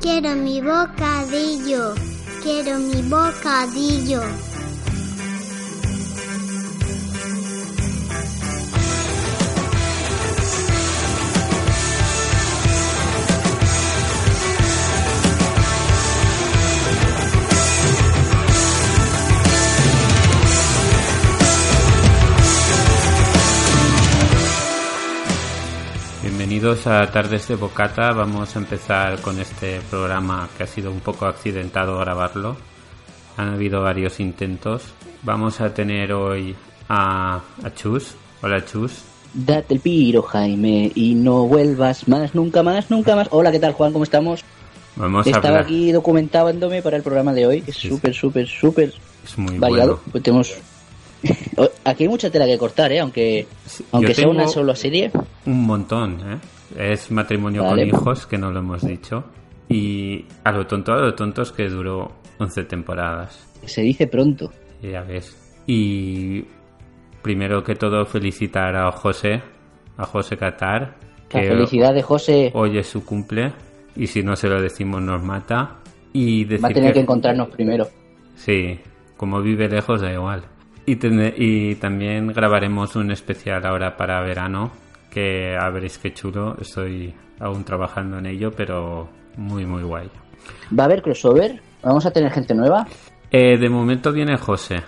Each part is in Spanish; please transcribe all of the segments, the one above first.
Quiero mi bocadillo, quiero mi bocadillo. Bienvenidos a Tardes de Bocata. Vamos a empezar con este programa que ha sido un poco accidentado grabarlo. Han habido varios intentos. Vamos a tener hoy a, a Chus. Hola Chus. Date el piro, Jaime, y no vuelvas más, nunca más, nunca más. Hola, ¿qué tal, Juan? ¿Cómo estamos? Vamos a Estaba hablar. aquí documentándome para el programa de hoy. Es Sí, súper, súper, súper Es muy variado. bueno. Pues tenemos... Aquí hay mucha tela que cortar, ¿eh? Aunque, Sí, aunque sea una sola serie. Un montón, ¿eh? Es matrimonio Vale. con hijos, que no lo hemos dicho. Y a lo tonto, a lo tonto es que duró 11 temporadas. Se dice pronto. Ya ves. Y primero que todo felicitar a José, a José Qatar, La que felicidad de José hoy es su cumple y si no se lo decimos nos mata. Y decir va a tener que encontrarnos primero. Sí, como vive lejos da igual. Y, tene- y también grabaremos un especial ahora para verano, que a veréis qué chulo. Estoy aún trabajando en ello, pero muy, muy guay. ¿Va a haber crossover? ¿Vamos a tener gente nueva? Eh, de momento viene José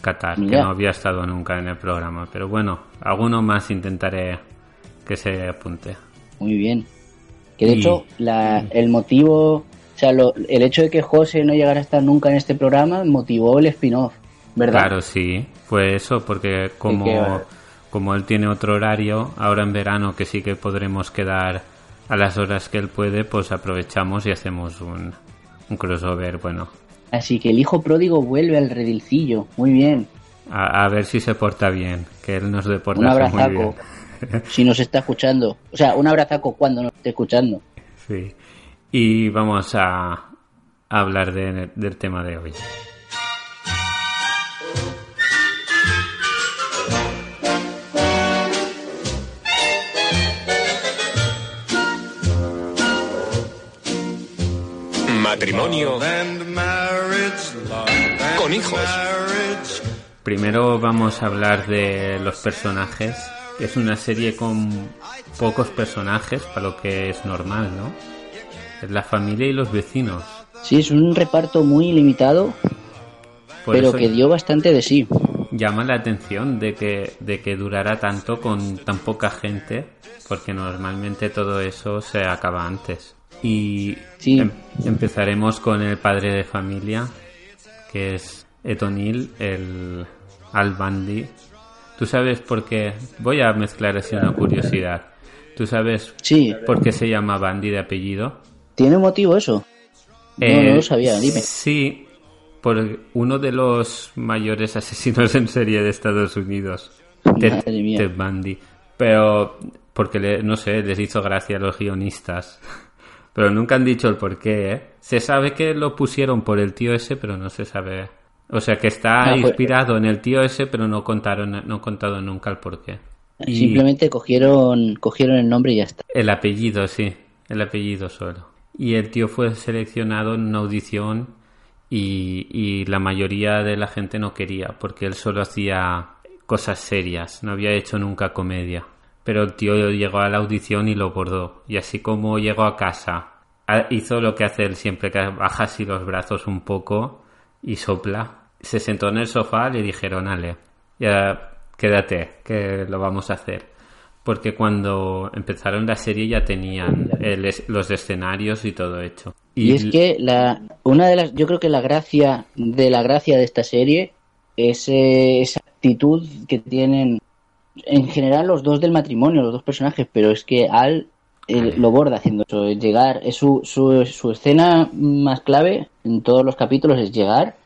Qatar, que no había estado nunca en el programa. Pero bueno, alguno más intentaré que se apunte. Muy bien. Que de hecho, la, el motivo, o sea, lo- el hecho de que José no llegara a estar nunca en este programa motivó el spin-off, ¿verdad? Claro, sí, fue eso, porque como, que- como él tiene otro horario, ahora en verano que sí que podremos quedar a las horas que él puede, pues aprovechamos y hacemos un, un crossover, bueno, Así que el hijo pródigo vuelve al redilcillo. Muy bien. a, a ver si se porta bien, que él nos Un deporta muy abrazaco. bien. Si nos está escuchando. O sea, un abrazaco cuando nos esté escuchando. Sí. Y vamos a, a hablar de- del tema de hoy. Matrimonio con hijos. Primero vamos a hablar de los personajes. Es una serie con pocos personajes para lo que es normal, ¿no? Es la familia y los vecinos. Sí, es un reparto muy limitado, Por pero que dio bastante de sí. llama la atención de que, de que durara tanto con tan poca gente, porque normalmente todo eso se acaba antes. Y Sí. em- empezaremos con el padre de familia, que es Ed O'Neill, el Al Bundy. ¿Tú sabes por qué? Voy a mezclar así una curiosidad. ¿Tú sabes Sí, por qué se llama Bundy de apellido? ¿tiene motivo eso? No, Eh, no lo sabía, dime. Sí, por uno de los mayores asesinos en serie de Estados Unidos, Ted. Ted Bundy. Pero, porque, le- no sé, les hizo gracia a los guionistas. Pero nunca han dicho el por qué, ¿eh? Se sabe que lo pusieron por el tío ese, pero no se sabe. O sea, que está Ah, pues- inspirado en el tío ese, pero no contaron, no contado nunca el por qué. Y Simplemente cogieron, cogieron el nombre y ya está. el apellido, sí, el apellido solo. Y el tío fue seleccionado en una audición y, y la mayoría de la gente no quería porque él solo hacía cosas serias, no había hecho nunca comedia. Pero el tío llegó a la audición y lo bordó. Y así como llegó a casa, hizo lo que hace él siempre, que baja así los brazos un poco y sopla. Se sentó en el sofá, le dijeron, ale, ya quédate, que lo vamos a hacer porque cuando empezaron la serie ya tenían el los escenarios y todo hecho. Y, es que la, una de las, yo creo que la gracia de la gracia de esta serie es eh, esa actitud que tienen en general los dos del matrimonio, los dos personajes, pero es que Al él lo borda haciendo eso, es llegar, es su, su, su escena más clave en todos los capítulos es llegar,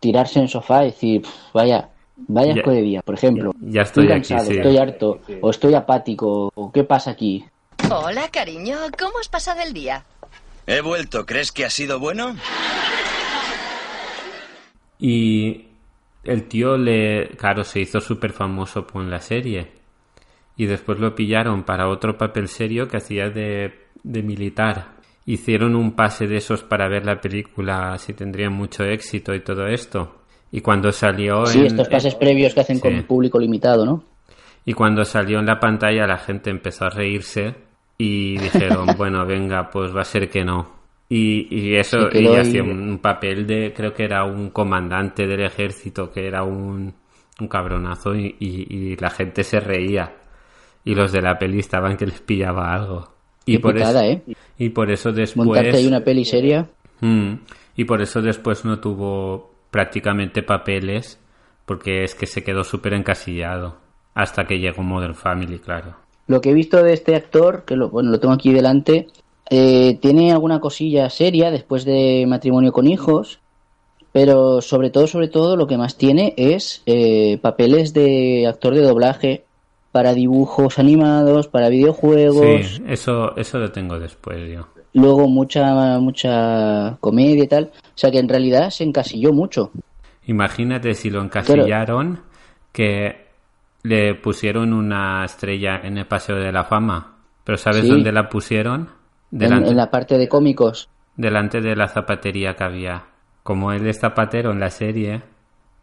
tirarse en el sofá y decir, "Pf, vaya, vaya Ya- asco de día, por ejemplo. ya estoy aquí, cansado, sí. estoy harto, o estoy apático, o qué pasa aquí. Hola, cariño. ¿Cómo has pasado el día? He vuelto. ¿Crees que ha sido bueno? Y el tío le, claro, se hizo súper famoso con la serie. Y después lo pillaron para otro papel serio que hacía de, de militar. Hicieron un pase de esos para ver la película si tendría mucho éxito y todo esto. Y cuando salió Sí, en- estos pases previos que hacen sí. con público limitado, ¿no? Y cuando salió en la pantalla la gente empezó a reírse y dijeron, bueno, venga, pues va a ser que no. Y, y eso, y hacía un papel de, creo que era un comandante del ejército, que era un, un cabronazo y, y- la gente se reía. Y los de la peli estaban que les pillaba algo. Y Qué por putada, eso, ¿eh? y por eso después... Montarte ahí una peli seria. Mm, y por eso después no tuvo prácticamente papeles, porque es que se quedó súper encasillado. Hasta que llegó Modern Family, claro. Lo que he visto de este actor, que lo, bueno, lo tengo aquí delante, eh, tiene alguna cosilla seria después de matrimonio con hijos, pero sobre todo, sobre todo, lo que más tiene es eh, papeles de actor de doblaje para dibujos animados, para videojuegos, Sí, eso, eso lo tengo después yo. luego mucha, mucha comedia y tal. O sea que en realidad se encasilló mucho. Imagínate si lo encasillaron que le pusieron una estrella en el Paseo de la Fama. Pero ¿sabes Sí. dónde la pusieron? En, Delante, en la parte de cómicos. delante de la zapatería que había. Como él es zapatero en la serie,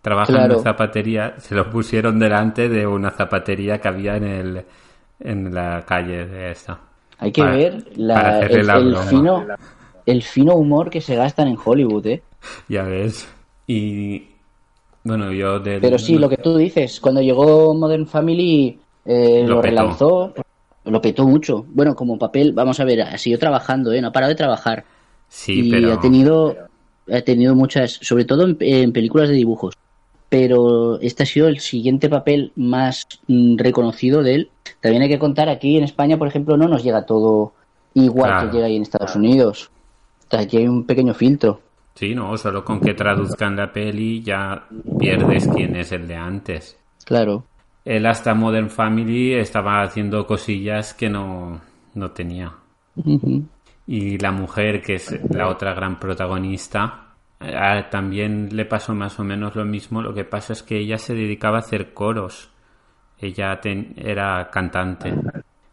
trabaja Claro. en zapatería, se lo pusieron delante de una zapatería que había en el en la calle de esta. Hay que Para- ver la- el, fino, el fino humor que se gastan en Hollywood, ¿eh? Ya ves. Y bueno, yo del- Pero sí, lo que tú dices, cuando llegó Modern Family eh, Lo relanzó, lo petó mucho. Bueno, como papel, vamos a ver, ha siguió trabajando, ¿eh? No ha parado de trabajar. Sí, y pero ha tenido, ha tenido muchas, sobre todo en, en películas de dibujos. Pero este ha sido el siguiente papel más mm, reconocido de él. También hay que contar, aquí en España, por ejemplo, no nos llega todo igual Claro. que llega ahí en Estados Unidos. Aquí hay un pequeño filtro. sí, no, solo con que traduzcan la peli ya pierdes quién es el de antes. Claro. Él hasta Modern Family estaba haciendo cosillas que no, no tenía. Y la mujer, que es la otra gran protagonista, también le pasó más o menos lo mismo. Lo que pasa es que ella se dedicaba a hacer coros. Ella ten- era cantante.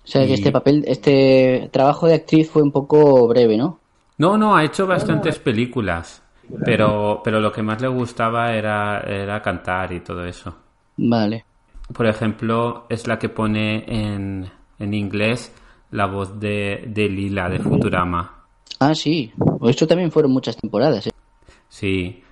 O sea, que este papel, este trabajo de actriz fue un poco breve, ¿no? No, no, ha hecho bastantes películas. Pero, pero lo que más le gustaba era, era cantar y todo eso. Vale. Por ejemplo, es la que pone en, en inglés la voz de, de Lila de Futurama. Ah, sí. Esto también fueron muchas temporadas, ¿eh? Sí.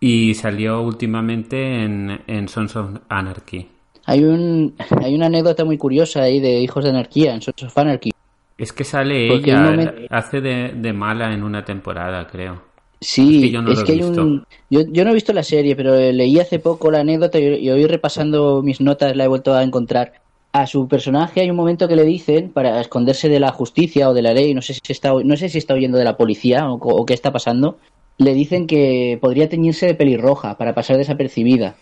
Y salió últimamente en, en Sons of Anarchy. Hay, un, hay una anécdota muy curiosa ahí de Hijos de Anarquía en Sons of Anarchy. Es que sale Porque ella, momento- hace de, de mala en una temporada, creo. Sí, Es que yo no lo he visto. un... Yo, yo no he visto la serie, pero leí hace poco la anécdota y, y hoy repasando mis notas la he vuelto a encontrar. A su personaje hay un momento que le dicen, para esconderse de la justicia o de la ley, no sé si está, no sé si está huyendo de la policía o, o qué está pasando, le dicen que podría teñirse de pelirroja para pasar desapercibida.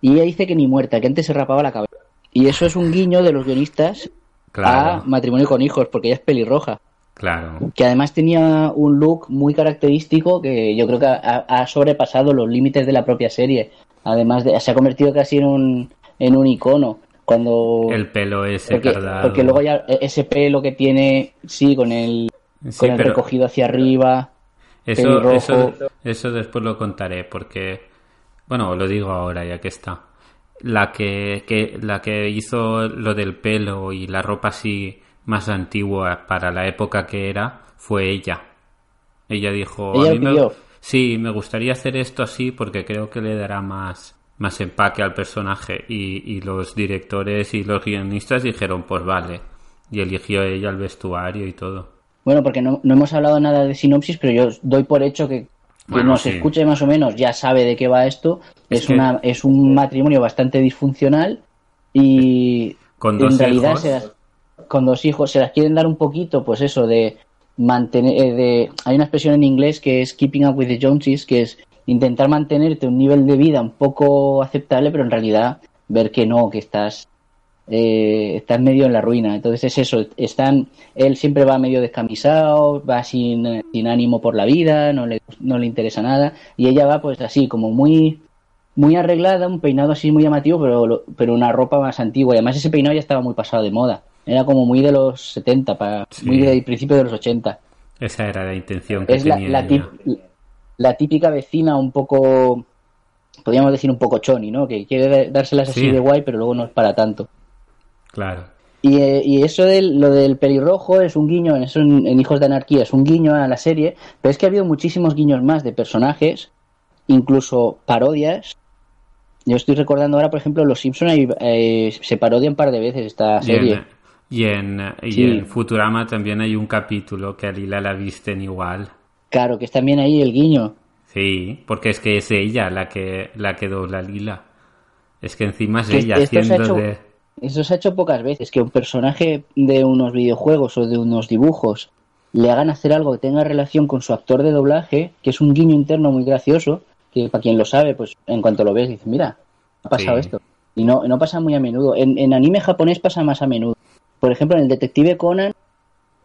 Y ella dice que ni muerta, que antes se rapaba la cabeza. Y eso es un guiño de los guionistas a Claro, matrimonio con hijos, porque ella es pelirroja. Claro. Que además tenía un look muy característico que yo creo que ha, ha sobrepasado los límites de la propia serie. Además, de, se ha convertido casi en un, en un icono. Cuando El pelo ese porque, cardado. porque luego ya e- ese pelo que tiene, sí, con el, Sí, con el pero- recogido hacia arriba. Eso, eso, eso después lo contaré porque, bueno, lo digo ahora ya que está. La que, que, la que hizo lo del pelo y la ropa así más antigua para la época que era fue ella. Ella dijo, Ella a lo mí me, sí, me gustaría hacer esto así porque creo que le dará más, más empaque al personaje y, y los directores y los guionistas dijeron, pues vale. Y eligió ella el vestuario y todo. Bueno, porque no, no hemos hablado nada de sinopsis, pero yo doy por hecho que que Bueno, nos sí. escuche más o menos ya sabe de qué va esto. Es Es, que- una, es un matrimonio bastante disfuncional y Con dos en realidad hijos. se con dos hijos se las quieren dar un poquito, pues eso, de mantener, eh, de, hay una expresión en inglés que es keeping up with the Joneses, que es intentar mantenerte un nivel de vida un poco aceptable, pero en realidad ver que no, que estás eh, estás medio en la ruina. Entonces es eso, están, él siempre va medio descamisado, va sin, sin ánimo por la vida, no le, no le interesa nada, y ella va pues así, como muy muy arreglada, un peinado así muy llamativo, pero, pero una ropa más antigua. Y además ese peinado ya estaba muy pasado de moda. Era como muy de los 70, para, Sí. muy del principio de los 80. Esa era la intención que Es la, tenía la, ella. tip- la típica vecina un poco, podríamos decir un poco choni, ¿no? Que quiere dárselas así Sí. de guay, pero luego no es para tanto. Claro. Y, eh, y eso del, lo del pelirrojo es un guiño, en eso en, en Hijos de Anarquía es un guiño a la serie, pero es que ha habido muchísimos guiños más de personajes, incluso parodias. Yo estoy recordando ahora, por ejemplo, Los Simpson se parodian un par de veces esta serie. en, y en, y Sí. en Futurama también hay un capítulo que a Lila la visten igual. Claro, que es también ahí el guiño. Sí, porque es que es ella la que la que dobla a Lila. Es que encima es Que ella ha haciendo hecho- de... Eso se ha hecho pocas veces, que un personaje de unos videojuegos o de unos dibujos le hagan hacer algo que tenga relación con su actor de doblaje, que es un guiño interno muy gracioso, que para quien lo sabe, pues en cuanto lo ves, dices, mira, ha pasado Sí. esto. Y no, no pasa muy a menudo. En, en anime japonés pasa más a menudo. Por ejemplo, en el Detective Conan,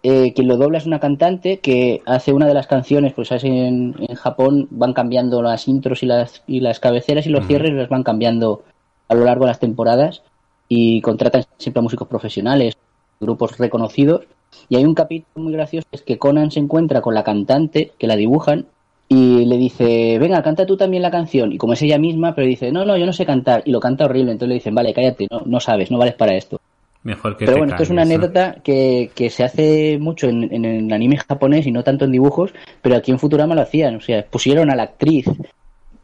eh, quien lo dobla es una cantante que hace una de las canciones, pues en, en Japón van cambiando las intros y las, y las cabeceras y los cierres las van cambiando a lo largo de las temporadas y contratan siempre a músicos profesionales, grupos reconocidos. Y hay un capítulo muy gracioso, es que Conan se encuentra con la cantante, que la dibujan, y le dice, venga, canta tú también la canción. Y como es ella misma, pero dice, no, no, yo no sé cantar. Y lo canta horrible. Entonces le dicen, vale, cállate, no, no sabes, no vales para esto. Mejor que Pero te bueno, esto es una anécdota que, que se hace mucho en, en el anime japonés y no tanto en dibujos, pero aquí en Futurama lo hacían. O sea, pusieron a la actriz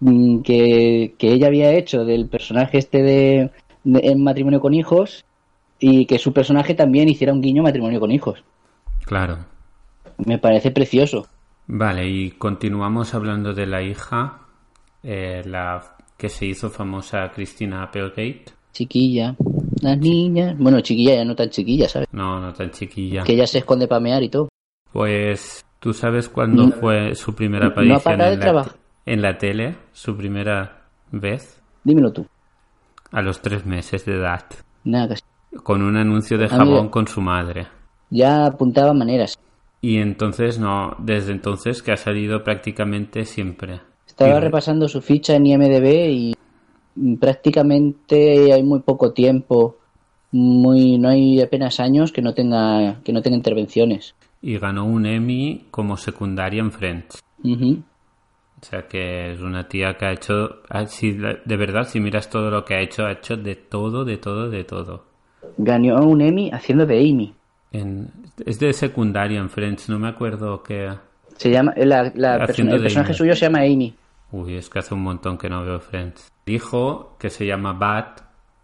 mm, que, que ella había hecho del personaje este de, de- en matrimonio con hijos y que su personaje también hiciera un guiño matrimonio con hijos. Claro. Me parece precioso. Vale, y continuamos hablando de la hija, eh, la que se hizo famosa Christina Applegate. Chiquilla, las niñas. Bueno, chiquilla ya no tan chiquilla, ¿sabes? No, no tan chiquilla. Que ella se esconde para mear y todo. Pues, ¿tú sabes cuándo No- fue su primera aparición en, la, en la tele? Su primera vez Dímelo tú. a los tres meses de edad. Nada, casi. Con un anuncio de jabón con su madre. Ya apuntaba maneras. Y entonces, no, desde entonces que ha salido prácticamente siempre. Estaba Y- repasando su ficha en IMDB y prácticamente hay muy poco tiempo, muy no hay apenas años que no tenga que no tenga intervenciones. Y ganó un Emmy como secundaria en Friends. O sea que es una tía que ha hecho, ah, la- de verdad, si miras todo lo que ha hecho, ha hecho de todo, de todo, de todo. Ganó un Emmy haciendo de Amy. En- es de secundaria en Friends, no me acuerdo que... Se llama la, la Haciendo persona- el personaje Amy. suyo se llama Amy. Uy, es que hace un montón que no veo Friends. Dijo que se llama Bat,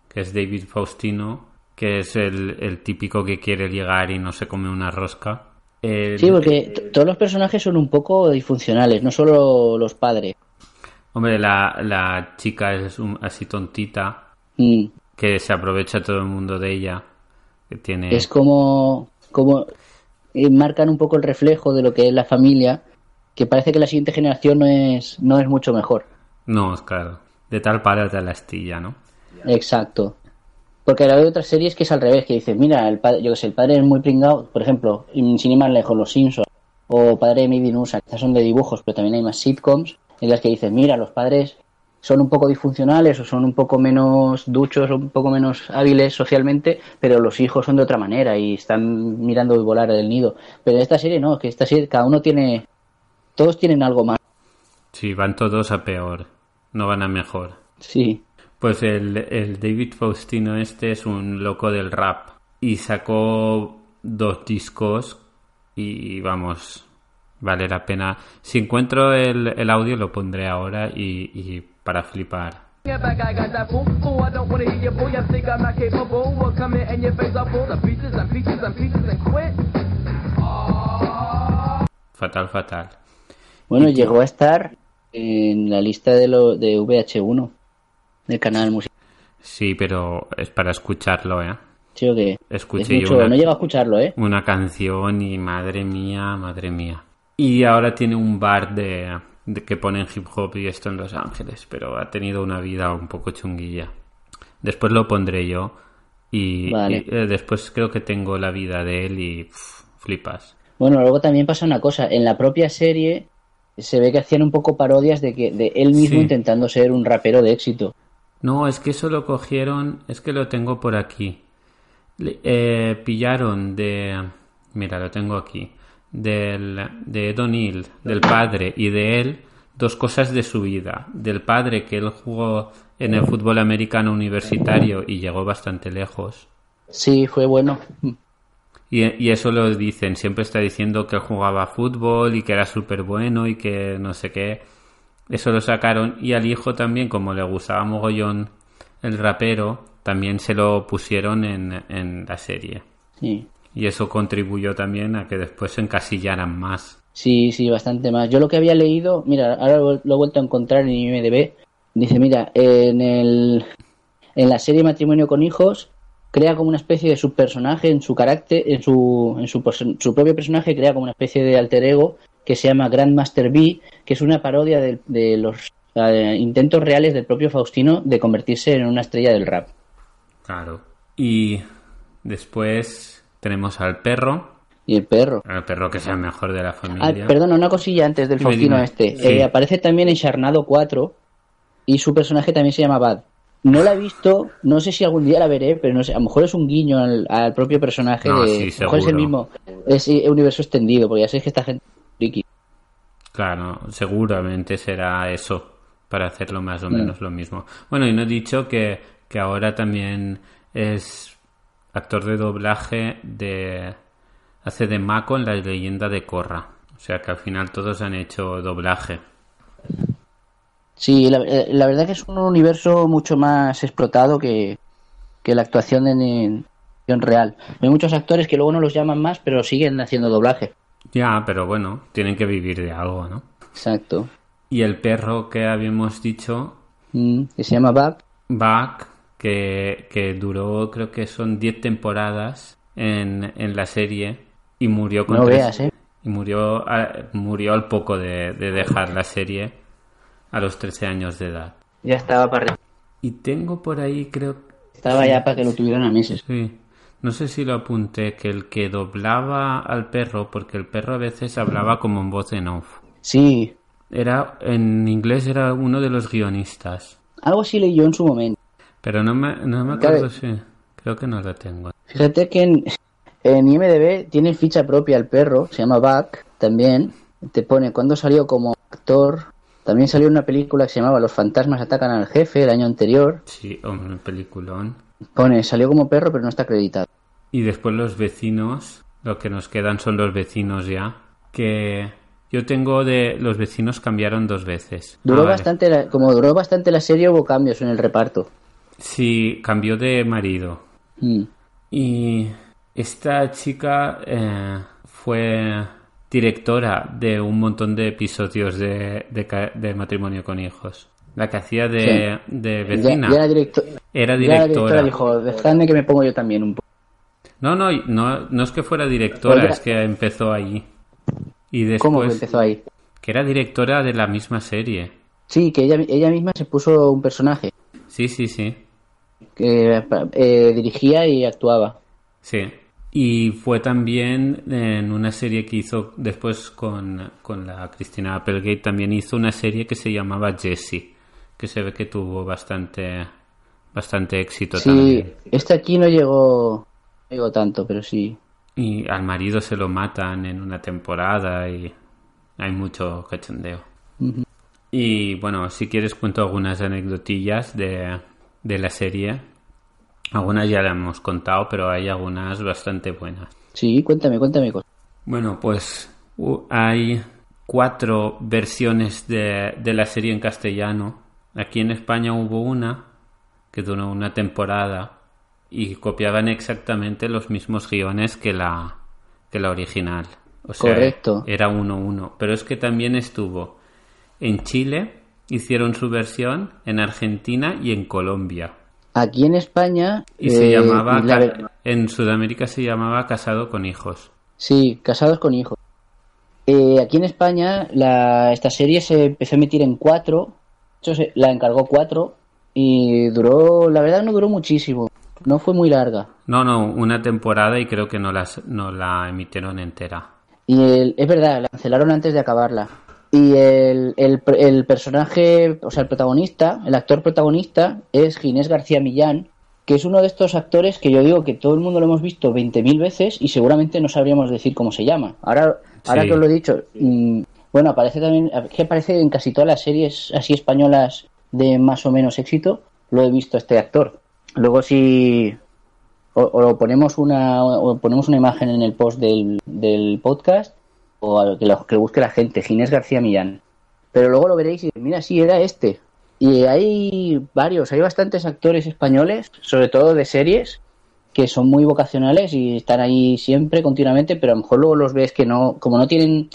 que es David Faustino, que es el, el típico que quiere llegar y no se come una rosca. El- Sí, porque todos los personajes son un poco disfuncionales, no solo los padres. Hombre, la, la chica es un- así tontita, Mm. que se aprovecha todo el mundo de ella. Que tiene... Es como, como eh, marcan un poco el reflejo de lo que es la familia, que parece que la siguiente generación no es, no es mucho mejor. No, es claro. De tal para tal astilla, ¿no? Exacto. Porque ahora hay otras series que es al revés, que dices, mira, el padre, yo que sé, el padre es muy pringado, por ejemplo, sin ir más lejos, Los Simpsons, o Padre de Maybe Nusa, quizás son de dibujos, pero también hay más sitcoms, en las que dices, mira, los padres son un poco disfuncionales o son un poco menos duchos o un poco menos hábiles socialmente, pero los hijos son de otra manera y están mirando volar del nido. Pero en esta serie no, que esta serie cada uno tiene, todos tienen algo más. Sí, van todos a peor. No van a mejor. Sí. Pues el, el David Faustino este es un loco del rap. Y sacó dos discos y vamos, vale la pena. Si encuentro el, el audio lo pondré ahora y, y para flipar. Yeah, back, I got that fool. I don't wanna hear your boy. I think I'm not capable. Well, come in and your face are full of pieces and pieces and pieces and quit. Fatal, fatal. Bueno, llegó a estar en la lista de, lo, de VH1 del canal musical. Sí, pero es para escucharlo, ¿eh? Sí, o que Escuché es mucho, una- no llego a escucharlo, ¿eh? Una canción y madre mía, madre mía. Y ahora tiene un bar de, de que ponen hip hop y esto en Los Ángeles, pero ha tenido una vida un poco chunguilla. Después lo pondré yo y, Vale. y, eh, después creo que tengo la vida de él y pff, flipas. Bueno, luego también pasa una cosa, en la propia serie se ve que hacían un poco parodias de que de él mismo Sí. intentando ser un rapero de éxito. No, es que eso lo cogieron, es que lo tengo por aquí. Le- eh, pillaron de, mira, lo tengo aquí, del, de Ed O'Neill, del padre y de él, dos cosas de su vida. Del padre que él jugó en el fútbol americano universitario y llegó bastante lejos. Sí, fue bueno. Y, y eso lo dicen, siempre está diciendo que jugaba fútbol y que era súper bueno y que no sé qué. Eso lo sacaron y al hijo también, como le gustaba mogollón el rapero, también se lo pusieron en, en la serie. Sí. Y eso contribuyó también a que después se encasillaran más. Sí, sí, bastante más. Yo lo que había leído, mira, ahora lo lo he vuelto a encontrar en IMDb. Dice, mira, en el en la serie Matrimonio con hijos crea como una especie de subpersonaje en su carácter, en su en su, su propio personaje crea como una especie de alter ego que se llama Grandmaster B, que es una parodia de, de los intentos reales del propio Faustino de convertirse en una estrella del rap. Claro. Y después tenemos al perro, Y el perro. al perro que es el mejor de la Ah, familia. perdona, una cosilla antes del Faustino este. Sí. Eh, aparece también en Charnado 4 y su personaje también se llama Bad. No la he visto, no sé si algún día la veré, pero no sé, a lo mejor es un guiño al, al propio personaje No, de... sí, a lo mejor es el mismo, es eh, universo extendido, porque ya sabéis que esta gente es friki. Claro, seguramente será eso, para hacerlo más Mm. o menos lo mismo. Bueno, y no he dicho que, que ahora también es actor de doblaje de... hace de Mako en la leyenda de Korra. O sea que al final todos han hecho doblaje. Sí, la, eh, la verdad que es un universo mucho más explotado que, que la actuación en, en, en real. Hay muchos actores que luego no los llaman más, pero siguen haciendo doblaje. Ya, pero bueno, tienen que vivir de algo, ¿no? Exacto. Y el perro que habíamos dicho, Mm, que se llama Bab. Buck, que, que duró, creo que son 10 temporadas en, en la serie y murió con No tres- veas, ¿eh? y murió, a- murió al poco de, de dejar la serie a los 13 años de edad. Ya estaba para Y tengo por ahí, creo, Estaba ya para que lo tuvieran a meses. sí, no sé si lo apunté, que el que doblaba al perro, porque el perro a veces hablaba como en voz en off. Sí, Era, en inglés era uno de los guionistas, algo así leí yo en su momento. pero no me, no me Claro. acuerdo si, creo que no lo tengo. Fíjate que en, en IMDB tiene ficha propia el perro, se llama Buck también. Te pone cuando salió como actor. También salió una película que se llamaba Los fantasmas atacan al jefe el año anterior. Sí, hombre, peliculón. Pone, salió como perro pero no está acreditado. Y después los vecinos, lo que nos quedan son los vecinos ya. Que yo tengo de los vecinos cambiaron dos veces. Duró Ah, vale. bastante, la- como duró bastante la serie hubo cambios en el reparto. Sí, cambió de marido. Mm. Y esta chica eh, fue directora de un montón de episodios de, de matrimonio con hijos. La que hacía de, de Ya, vecina. ya era director. Era ya directora. dijo, dejadme que me pongo yo también un poco. No, no, no, no es que fuera directora, Pues es que empezó ahí. Y después ¿Cómo que empezó ahí? que era directora de la misma serie. Sí, que ella, ella misma se puso un personaje Sí, sí, sí. que eh, dirigía y actuaba. Sí. Y fue también en una serie que hizo después con, con la Cristina Applegate, también hizo una serie que se llamaba Jessie, que se ve que tuvo bastante, bastante éxito Sí, también. este aquí no llegó, no llegó tanto, pero sí. Y al marido se lo matan en una temporada y hay mucho cachondeo. Y bueno, si quieres cuento algunas anecdotillas de, de la serie. Algunas ya las hemos contado, pero hay algunas bastante buenas. Sí, cuéntame, cuéntame. Bueno, pues hay cuatro versiones de, de la serie en castellano. Aquí en España hubo una que duró una temporada y copiaban exactamente los mismos guiones que la, que la original. O sea, Correcto. era uno uno. Pero es que también estuvo en Chile hicieron su versión, en Argentina y en Colombia. Aquí en España... Y se eh, llamaba, la en Sudamérica se llamaba Casado con Hijos. Sí, casados con hijos. Eh, aquí en España la, esta serie se empezó a emitir en cuatro. De hecho, se- la encargó cuatro y duró, la verdad no duró muchísimo. No fue muy larga. No, no, una temporada y creo que no, las, no la emitieron entera. Y el- es verdad, la cancelaron antes de acabarla. Y el, el, el personaje, o sea, el protagonista, el actor protagonista es Ginés García Millán, que es uno de estos actores que yo digo que todo el mundo lo hemos visto 20.000 veces y seguramente no sabríamos decir cómo se llama. Ahora, ahora que os lo he dicho, mm, bueno, aparece también, que aparece en casi todas las series así españolas de más o menos éxito, lo he visto este actor. Luego si o, o ponemos una o ponemos una imagen en el post del, del podcast o a que lo, que lo busque la gente, Ginés García Millán. Pero luego lo veréis y mira, sí, era este. Y hay varios, hay bastantes actores españoles, sobre todo de series, que son muy vocacionales y están ahí siempre, continuamente, pero a lo mejor luego los ves que no, como no tienen,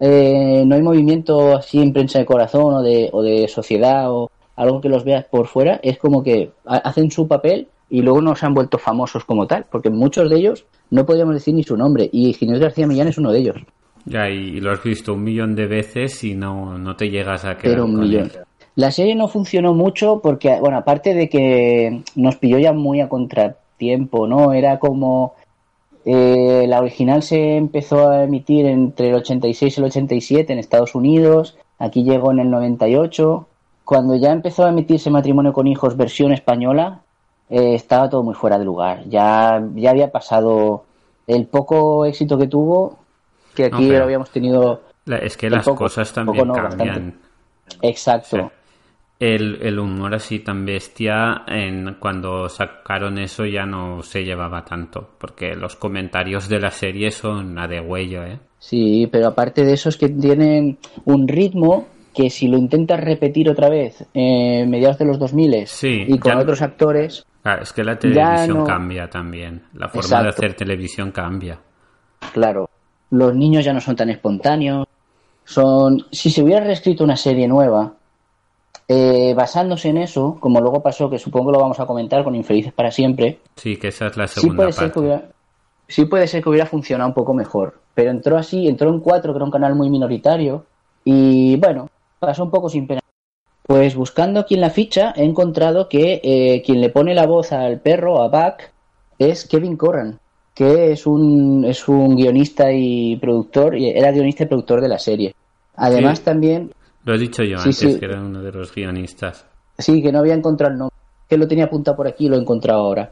eh, no hay movimiento así en prensa de corazón o de, o de sociedad o algo que los veas por fuera, es como que ha- hacen su papel y luego no se han vuelto famosos como tal, porque muchos de ellos no podíamos decir ni su nombre y Ginés García Millán es uno de ellos. Ya, y lo has visto un millón de veces y no, no te llegas a quedar Pero un con millón. él. La serie no funcionó mucho porque, bueno, aparte de que nos pilló ya muy a contratiempo, ¿no? Era como... eh, la original se empezó a emitir entre el 86 y el 87 en Estados Unidos, aquí llegó en el 98. Cuando ya empezó a emitirse Matrimonio con Hijos versión española, eh, estaba todo muy fuera de lugar. Ya, ya había pasado el poco éxito que tuvo, que aquí No, lo habíamos tenido... La- es que las poco- cosas también poco no, cambian. bastante. Exacto. El, el humor así tan bestia, en, cuando sacaron eso ya no se llevaba tanto, porque los comentarios de la serie son a de huello, ¿eh? Sí, pero aparte de eso es que tienen un ritmo que si lo intentas repetir otra vez eh, mediados de los 2000 Sí, y con otros actores, Claro, es que la televisión no- cambia también, la forma de hacer televisión cambia. claro, los niños ya no son tan espontáneos. Son, si se hubiera reescrito una serie nueva eh, basándose en eso, como luego pasó, que supongo que lo vamos a comentar con Infelices para siempre, Sí, que esa es la sí segunda puede ser parte. que hubiera, sí puede ser que hubiera funcionado un poco mejor. Pero entró así, entró en cuatro, que era un canal muy minoritario, y bueno, pasó un poco sin pena. Pues buscando aquí en la ficha he encontrado que eh, quien le pone la voz al perro, a Buck, es Kevin Corran, que es un, es un guionista y productor, y era guionista y productor de la serie. Además Sí. también, Lo he dicho yo Sí, antes, sí. que era uno de los guionistas. Sí, que no había encontrado el nombre. Que lo tenía apuntado por aquí y lo he encontrado ahora.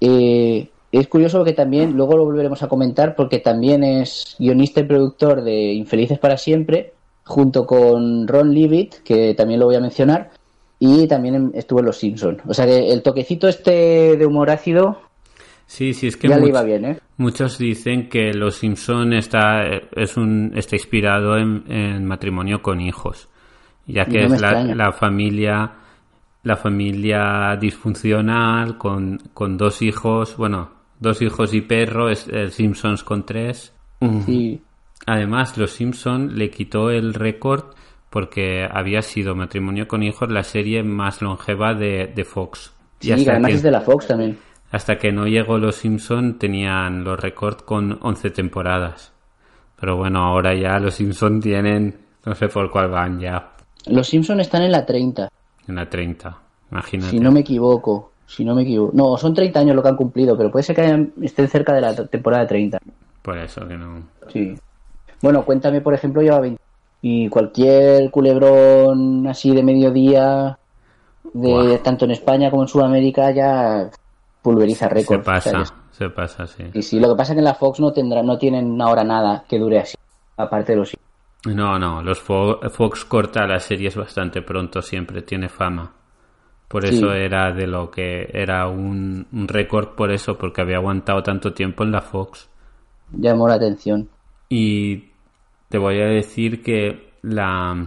Eh, es curioso que también, luego lo volveremos a comentar, porque también es guionista y productor de Infelices para Siempre, junto con Ron Leavitt, que también lo voy a mencionar, y también estuvo en Los Simpsons. O sea que el toquecito este de humor ácido Sí, sí, es que ya le much- iba bien, ¿eh? muchos dicen que Los Simpson está, es un, está inspirado en, en matrimonio con hijos, ya que No es la, la familia la familia disfuncional con, con dos hijos, bueno, dos hijos y perro, es el Simpsons con tres. Sí, Además, Los Simpson le quitó el récord porque había sido Matrimonio con Hijos la serie más longeva de, de Fox. sí además es de la Fox también. Hasta que no llegó Los Simpson tenían los récords con 11 temporadas. Pero bueno, ahora ya Los Simpson tienen, no sé por cuál van ya, Los Simpsons están en la 30, en la 30. Imagínate. si no me equivoco. Si no me equivoco. No, son 30 años lo que han cumplido, pero puede ser que estén cerca de la temporada 30. Por eso que no. Sí. Bueno, cuéntame, por ejemplo, lleva 20. Y cualquier culebrón así de mediodía, de tanto en España como en Sudamérica, ya pulveriza récords. Se pasa, O sea, se pasa, sí. y sí, lo que pasa es que en la Fox no tendrá, no tienen ahora nada que dure así, aparte de los No, no, los Fo- Fox corta las series bastante pronto, siempre tiene fama. Por Sí. eso era de lo que era un, un récord por eso, porque había aguantado tanto tiempo en la Fox. llamó la atención. Y te voy a decir que la,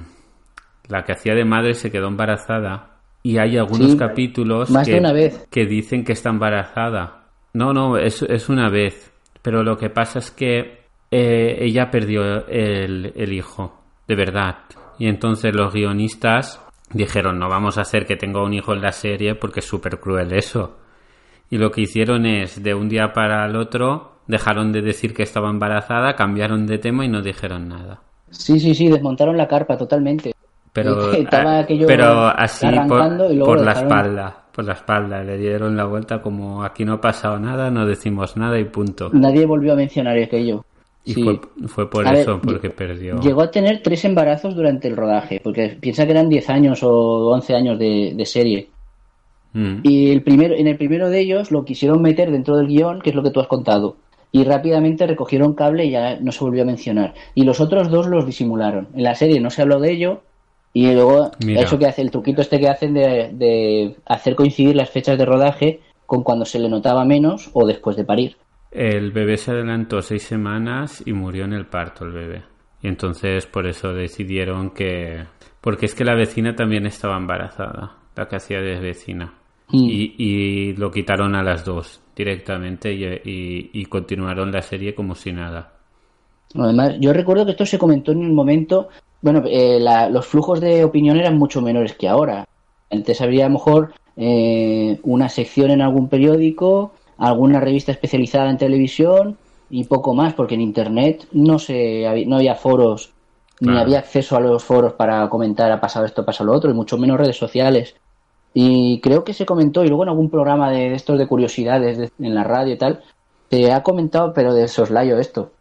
la que hacía de madre se quedó embarazada y hay algunos Sí, capítulos más que, de una vez. que dicen que está embarazada. No, no, es, es una vez. Pero lo que pasa es que eh, ella perdió el, el hijo, de verdad. Y entonces los guionistas dijeron, no vamos a hacer que tenga un hijo en la serie porque es súper cruel eso. Y lo que hicieron es, de un día para el otro, dejaron de decir que estaba embarazada, cambiaron de tema y no dijeron nada. Sí, sí, sí, desmontaron la carpa totalmente. Pero, aquello pero así por, y luego por la espalda, por la espalda, le dieron la vuelta como aquí no ha pasado nada, no decimos nada y punto. Nadie volvió a mencionar aquello. Y Sí. fue, fue por A ver, eso, porque perdió. Llegó a tener tres embarazos durante el rodaje, porque piensa que eran 10 años o 11 años de, de serie. Mm. Y el primero, en el primero de ellos lo quisieron meter dentro del guion, que es lo que tú has contado. Y rápidamente recogieron cable y ya no se volvió a mencionar. Y los otros dos los disimularon. En la serie no se habló de ello. Y luego, Mira. eso que hace, el truquito este que hacen de, de hacer coincidir las fechas de rodaje con cuando se le notaba menos o después de parir. El bebé se adelantó seis semanas y murió en el parto el bebé. Y entonces por eso decidieron que... Porque es que la vecina también estaba embarazada, la que hacía de vecina. Mm. Y, y lo quitaron a las dos directamente y, y- y continuaron la serie como si nada. Además, yo recuerdo que esto se comentó en un momento, bueno, eh, la- los flujos de opinión eran mucho menores que ahora. Antes habría a lo mejor eh, una sección en algún periódico, alguna revista especializada en televisión y poco más, porque en Internet no, se, había- no había foros, ni había acceso a los foros para comentar ha pasado esto, ha pasado lo otro, y mucho menos redes sociales. Y creo que se comentó, y luego en algún programa de, de estos de curiosidades de- en la radio y tal, se ha comentado, pero de soslayo esto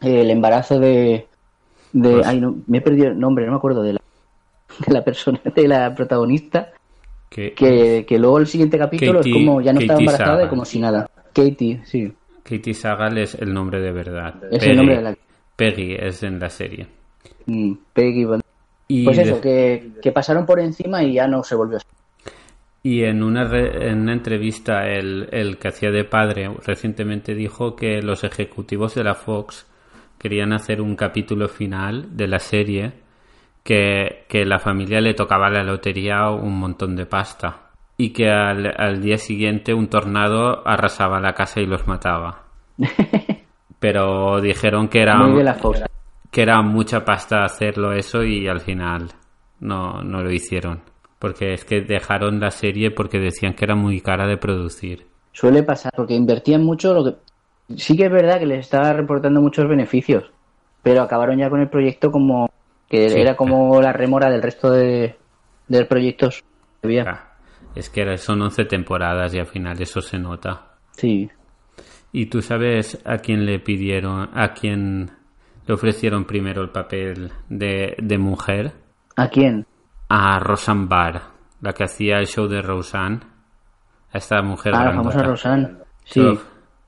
el embarazo de, de Pues- ay no me he perdido el nombre no me acuerdo de la, de la persona de la protagonista Que, que, que luego el siguiente capítulo Katie- es como ya no estaba embarazada y como si nada. Katie sí. Katie Sagal es el nombre de verdad. es el nombre de la Peggy es en la serie. mm, Peggy Y pues de- eso que, que pasaron por encima y ya no se volvió a Y en una, re- en una entrevista, el, el que hacía de padre recientemente dijo que los ejecutivos de la Fox querían hacer un capítulo final de la serie que, que la familia le tocaba la lotería un montón de pasta y que al, al día siguiente un tornado arrasaba la casa y los mataba. Pero dijeron que era, que era mucha pasta hacerlo eso y al final no, no lo hicieron. Porque es que dejaron la serie porque decían que era muy cara de producir. suele pasar porque invertían mucho lo que sí que es verdad que les estaba reportando muchos beneficios pero acabaron ya con el proyecto como que Sí. era como la remora del resto de, de proyectos que había. Es que son 11 temporadas y al final eso se nota. Sí. ¿Y tú sabes a quién le pidieron, a quién le ofrecieron primero el papel de, de mujer? ¿A quién? A Roseanne Barr, la que hacía el show de Roseanne. A esta mujer Ah, la famosa Rosanne. Se Sí.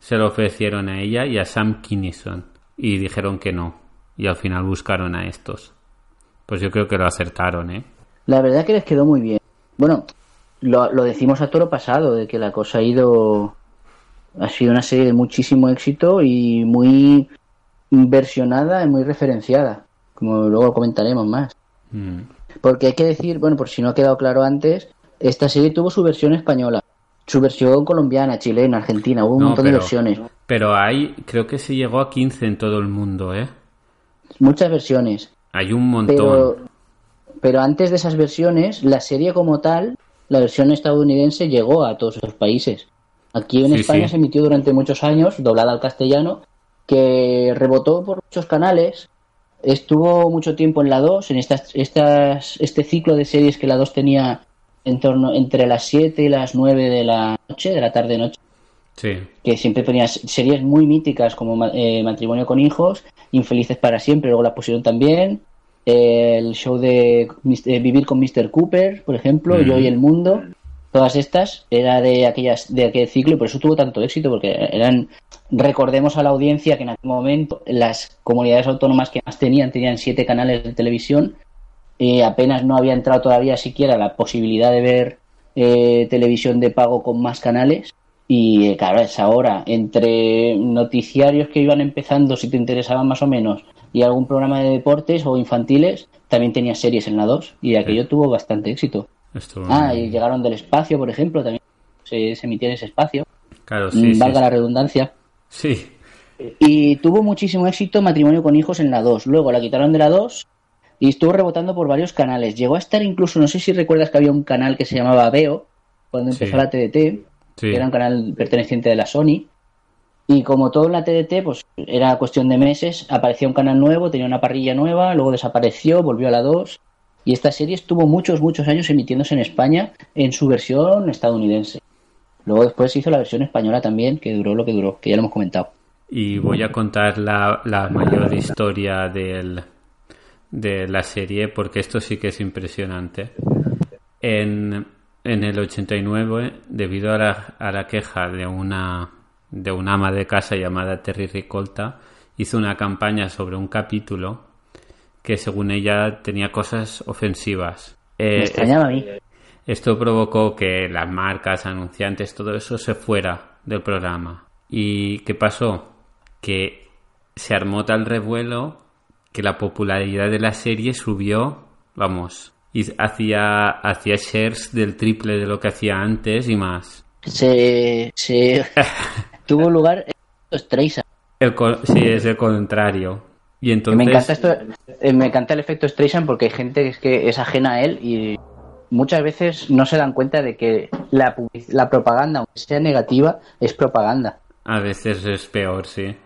Se lo ofrecieron a ella y a Sam Kinison. Y dijeron que no. Y al final buscaron a estos. Pues yo creo que lo acertaron, ¿eh? La verdad que les quedó muy bien. Bueno, lo, lo decimos a toro pasado, de que la cosa ha ido... Ha sido una serie de muchísimo éxito y muy versionada y muy referenciada, como luego comentaremos más. Mm. Porque hay que decir, bueno, por si no ha quedado claro antes, esta serie tuvo su versión española, su versión colombiana, chilena, argentina, hubo un No, montón pero- de versiones, Pero hay, creo que se llegó a 15 en todo el mundo, ¿eh? muchas versiones. Hay un montón. Pero, pero antes de esas versiones, la serie como tal, la versión estadounidense llegó a todos esos países. Aquí en Sí, España sí. se emitió durante muchos años, doblada al castellano, que rebotó por muchos canales. Estuvo mucho tiempo en la 2, en estas, estas, este ciclo de series que la 2 tenía en torno entre las 7 y las 9 de la noche, de la tarde-noche Sí. que siempre ponía series muy míticas como eh, Matrimonio con hijos, Infelices para siempre, luego la pusieron también, eh, el show de eh, Vivir con Mr. Cooper, por ejemplo. Yo y el Mundo, todas estas era de aquellas de aquel ciclo y por eso tuvo tanto éxito porque eran recordemos a la audiencia que en aquel momento las comunidades autónomas que más tenían tenían siete canales de televisión y apenas no había entrado todavía siquiera la posibilidad de ver eh, televisión de pago con más canales y eh, claro, es ahora entre noticiarios que iban empezando, si te interesaban más o menos, y algún programa de deportes o infantiles, también tenía series en la 2 y aquello tuvo bastante éxito. Ah, y llegaron del espacio, por ejemplo, también se, se emitía en ese espacio, Claro, mm, sí, sí. valga la redundancia. Sí. Y tuvo muchísimo éxito Matrimonio con hijos en la 2. Luego la quitaron de la 2 y estuvo rebotando por varios canales. Llegó a estar incluso, no sé si recuerdas que había un canal que se llamaba Veo, cuando empezó Sí. la TDT, Sí. que era un canal perteneciente de la Sony. Y como todo en la TDT, pues era cuestión de meses, aparecía un canal nuevo, tenía una parrilla nueva, luego desapareció, volvió a la 2. Y esta serie estuvo muchos, muchos años emitiéndose en España en su versión estadounidense. Luego después se hizo la versión española también, que duró lo que duró, que ya lo hemos comentado. Y voy a contar la, la mayor historia del, de la serie porque esto sí que es impresionante. En, en el 89, debido a la, a la queja de una, de una ama de casa llamada Terry Ricolta, hizo una campaña sobre un capítulo que según ella tenía cosas ofensivas. Eh, Me extrañaba a mí. esto provocó que las marcas, anunciantes, todo eso se fuera del programa. ¿Y qué pasó? Que se armó tal revuelo que la popularidad de la serie subió, vamos, y hacía, hacía shares del triple de lo que hacía antes y más. Se, se tuvo lugar en los Streisand. El sí, es el contrario. Y entonces... Me encanta esto, eh, me encanta el efecto Streisand porque hay gente que es que es ajena a él y muchas veces no se dan cuenta de que la, la propaganda, aunque sea negativa, es propaganda. A veces es peor, sí.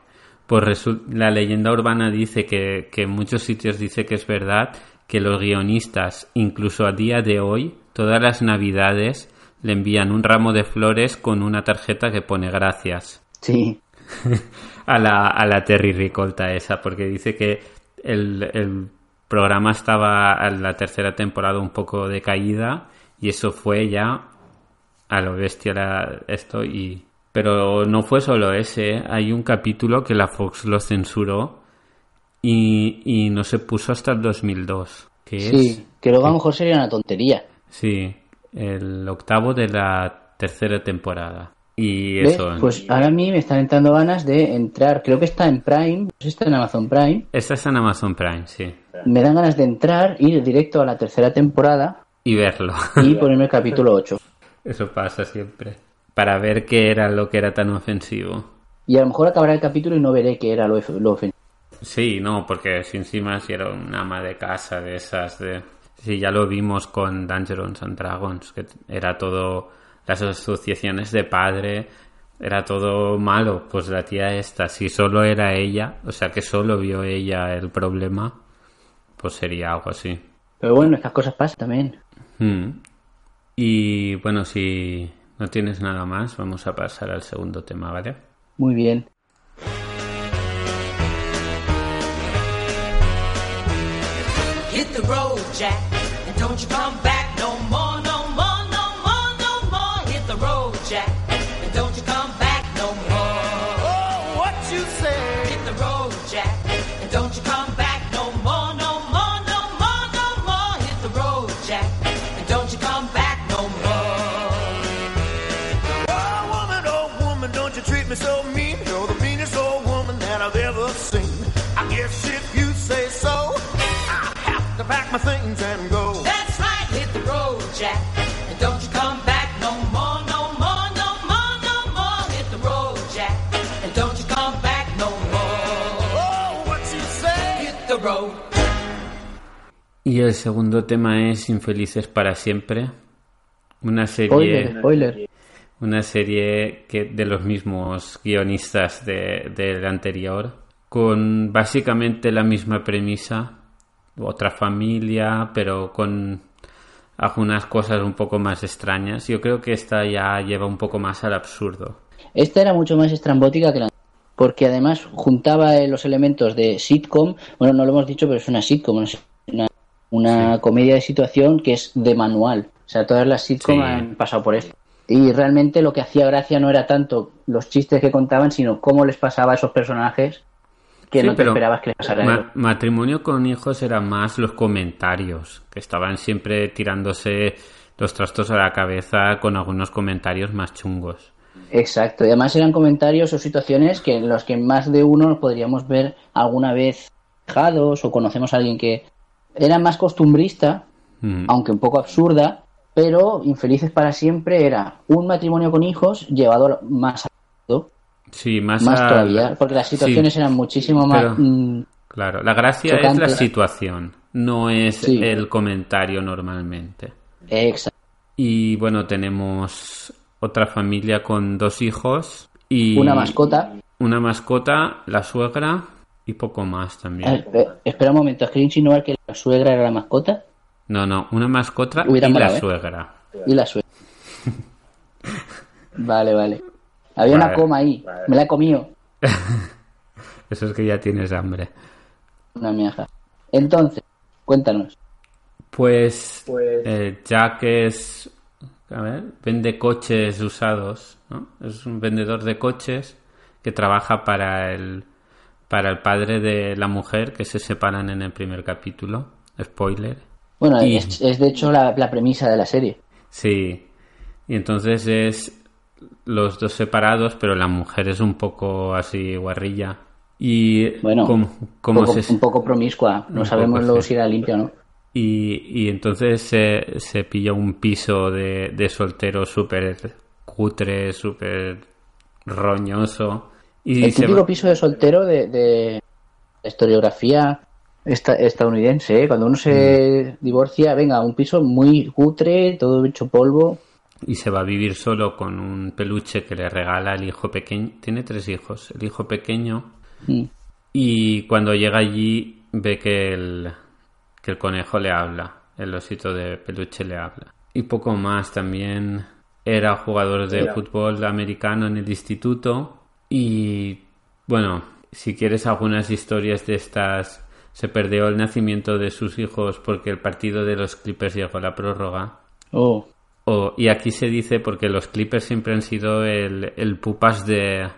Pues la leyenda urbana dice que, que en muchos sitios dice que es verdad que los guionistas, incluso a día de hoy, todas las navidades, le envían un ramo de flores con una tarjeta que pone gracias. Sí, a la, a la Terry Ricolta esa, porque dice que el, el programa estaba en la tercera temporada un poco de caída y eso fue ya a lo bestia la- esto y pero no fue solo ese hay un capítulo que la Fox lo censuró y, y no se puso hasta el 2002 que es sí, que luego a lo mejor sería una tontería. sí el octavo de la tercera temporada y ¿Ves? eso Pues ahora a mí me están entrando ganas de entrar, creo que está en Prime, está en Amazon Prime, esta es en Amazon Prime sí me dan ganas de entrar, ir directo a la tercera temporada y verlo y ponerme el capítulo 8. Eso pasa siempre. Para ver qué era lo que era tan ofensivo. Y a lo mejor acabará el capítulo y no veré qué era lo, lo ofensivo. Sí, no, porque si encima si era una ama de casa de esas de... Sí, ya lo vimos con Dungeons and Dragons, que era todo... Las asociaciones de padre, era todo malo. Pues la tía esta, si solo era ella, o sea que solo vio ella el problema, pues sería algo así. Pero bueno, estas cosas pasan también. Mm. Y bueno, si no tienes nada más, vamos a pasar al segundo tema, ¿vale? Muy bien. Hit the road, Jack, and don't you come back no more, no more, no more, no more. Hit the road, Jack, and don't you come back no more. Oh, what you say? Hit the road, Jack, and don't you come back el segundo tema es Infelices para siempre. Una serie, Spoiler, spoiler. una serie que de los mismos guionistas de- del anterior, con básicamente la misma premisa, otra familia, pero con algunas cosas un poco más extrañas. Yo creo que esta ya lleva un poco más al absurdo. Esta era mucho más estrambótica que la porque además juntaba eh, los elementos de sitcom, bueno, no lo hemos dicho, pero es una sitcom, una, comedia de situación que es de manual. O sea, todas las sitcom Sí. han pasado por esto. Y realmente lo que hacía gracia no era tanto los chistes que contaban, sino cómo les pasaba a esos personajes que Sí, no te esperabas que les pasara. ma- matrimonio con hijos eran más los comentarios, que estaban siempre tirándose los trastos a la cabeza con algunos comentarios más chungos. Exacto, y además eran comentarios o situaciones que en los que más de uno nos podríamos ver alguna vez fijados o conocemos a alguien que era más costumbrista, Mm. aunque un poco absurda, pero infelices para siempre era un matrimonio con hijos llevado a más absurdo, Sí, más, más a- todavía, porque las situaciones sí, eran muchísimo más pero- mm, Claro, la gracia es la situación, no es Sí. el comentario normalmente. Exacto. Y bueno, tenemos otra familia con dos hijos y Una mascota. una mascota, la suegra y poco más también. espe- espera un momento, ¿has querido insinuar que la suegra era la mascota? No, no, una mascota y la ¿eh? suegra. Y la suegra. vale, vale. Había Vale. una coma ahí. Me la he comido. Eso es que ya tienes hambre. Una miaja. Entonces, cuéntanos. Pues eh, Jack es, a ver, vende coches usados, ¿no? Es un vendedor de coches que trabaja para el para el padre de la mujer que se separan en el primer capítulo. Spoiler. Bueno, Y- es, es de hecho la, la premisa de la serie. Sí. Y entonces es los dos separados, pero la mujer es un poco así guarrilla. Y Bueno, un, poco, se- un poco promiscua. No Un sabemos poco, luego sí. si era limpia o no. Y, y entonces se, se pilla un piso de, de soltero súper cutre, súper roñoso. Y El se típico va- piso de soltero de, de la historiografía esta- estadounidense, ¿eh? Cuando uno se Mm. divorcia, venga, un piso muy cutre, todo hecho polvo. y se va a vivir solo con un peluche que le regala el hijo pequeño. Tiene tres hijos. El hijo pequeño. Mm. Y cuando llega allí ve que el, que el conejo le habla. El osito de peluche le habla. Y poco más también. Era jugador de fútbol americano en el instituto. Y bueno, si quieres algunas historias de estas, se perdió el nacimiento de sus hijos porque el partido de los Clippers llegó a la prórroga. Oh, O- y aquí se dice porque los Clippers siempre han sido el, el pupas de,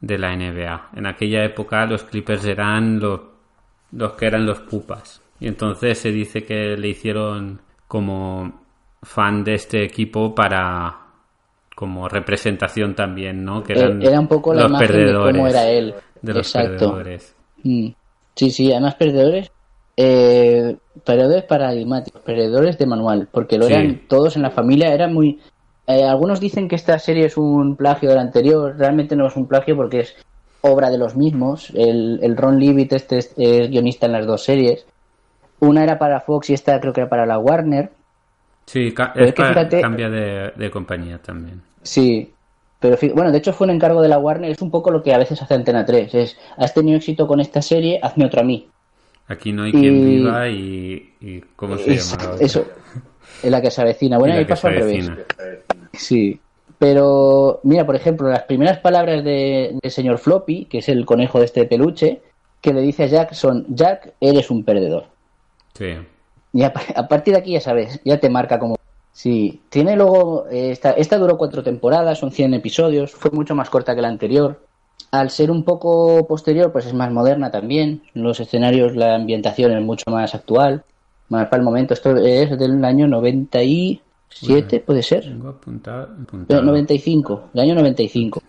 de la NBA. En aquella época los Clippers eran los, los que eran los pupas. Y entonces se dice que le hicieron como fan de este equipo para como representación también, ¿no? Que eran Eh, era un poco la los imagen de perdedores. cómo era él. De los Exacto. perdedores. Mm. Sí, sí, además perdedores. Eh, perdedores paradigmáticos, perdedores de manual, porque lo Sí. eran todos en la familia, era muy... eh, algunos dicen que esta serie es un plagio de la anterior, realmente no es un plagio porque es obra de los mismos. El, el Ron Leavitt este es, es guionista en las dos series. Una era para Fox y esta creo que era para la Warner. Sí, es es que fíjate- cambia de, de compañía también. Sí, pero bueno, de hecho fue un encargo de la Warner, es un poco lo que a veces hace Antena 3, es, has tenido éxito con esta serie, hazme otra a mí. Aquí no hay quien viva y, y ¿cómo se Es- llama la otra? eso, es la que se avecina. Bueno, ahí pasó al revés. Sí. Pero, mira, por ejemplo, las primeras palabras de, de señor Floppy, que es el conejo de este peluche, que le dice a Jack son, Jack, eres un perdedor. Sí. Y a, a partir de aquí ya sabes, ya te marca como... Sí, tiene luego... eh, esta, esta duró cuatro temporadas, son 100 episodios, fue mucho más corta que la anterior. Al ser un poco posterior, pues es más moderna también. Los escenarios, la ambientación es mucho más actual. Más para el momento, esto es del año 97, puede ser. Tengo apuntado. Apuntado. 95, el año 95.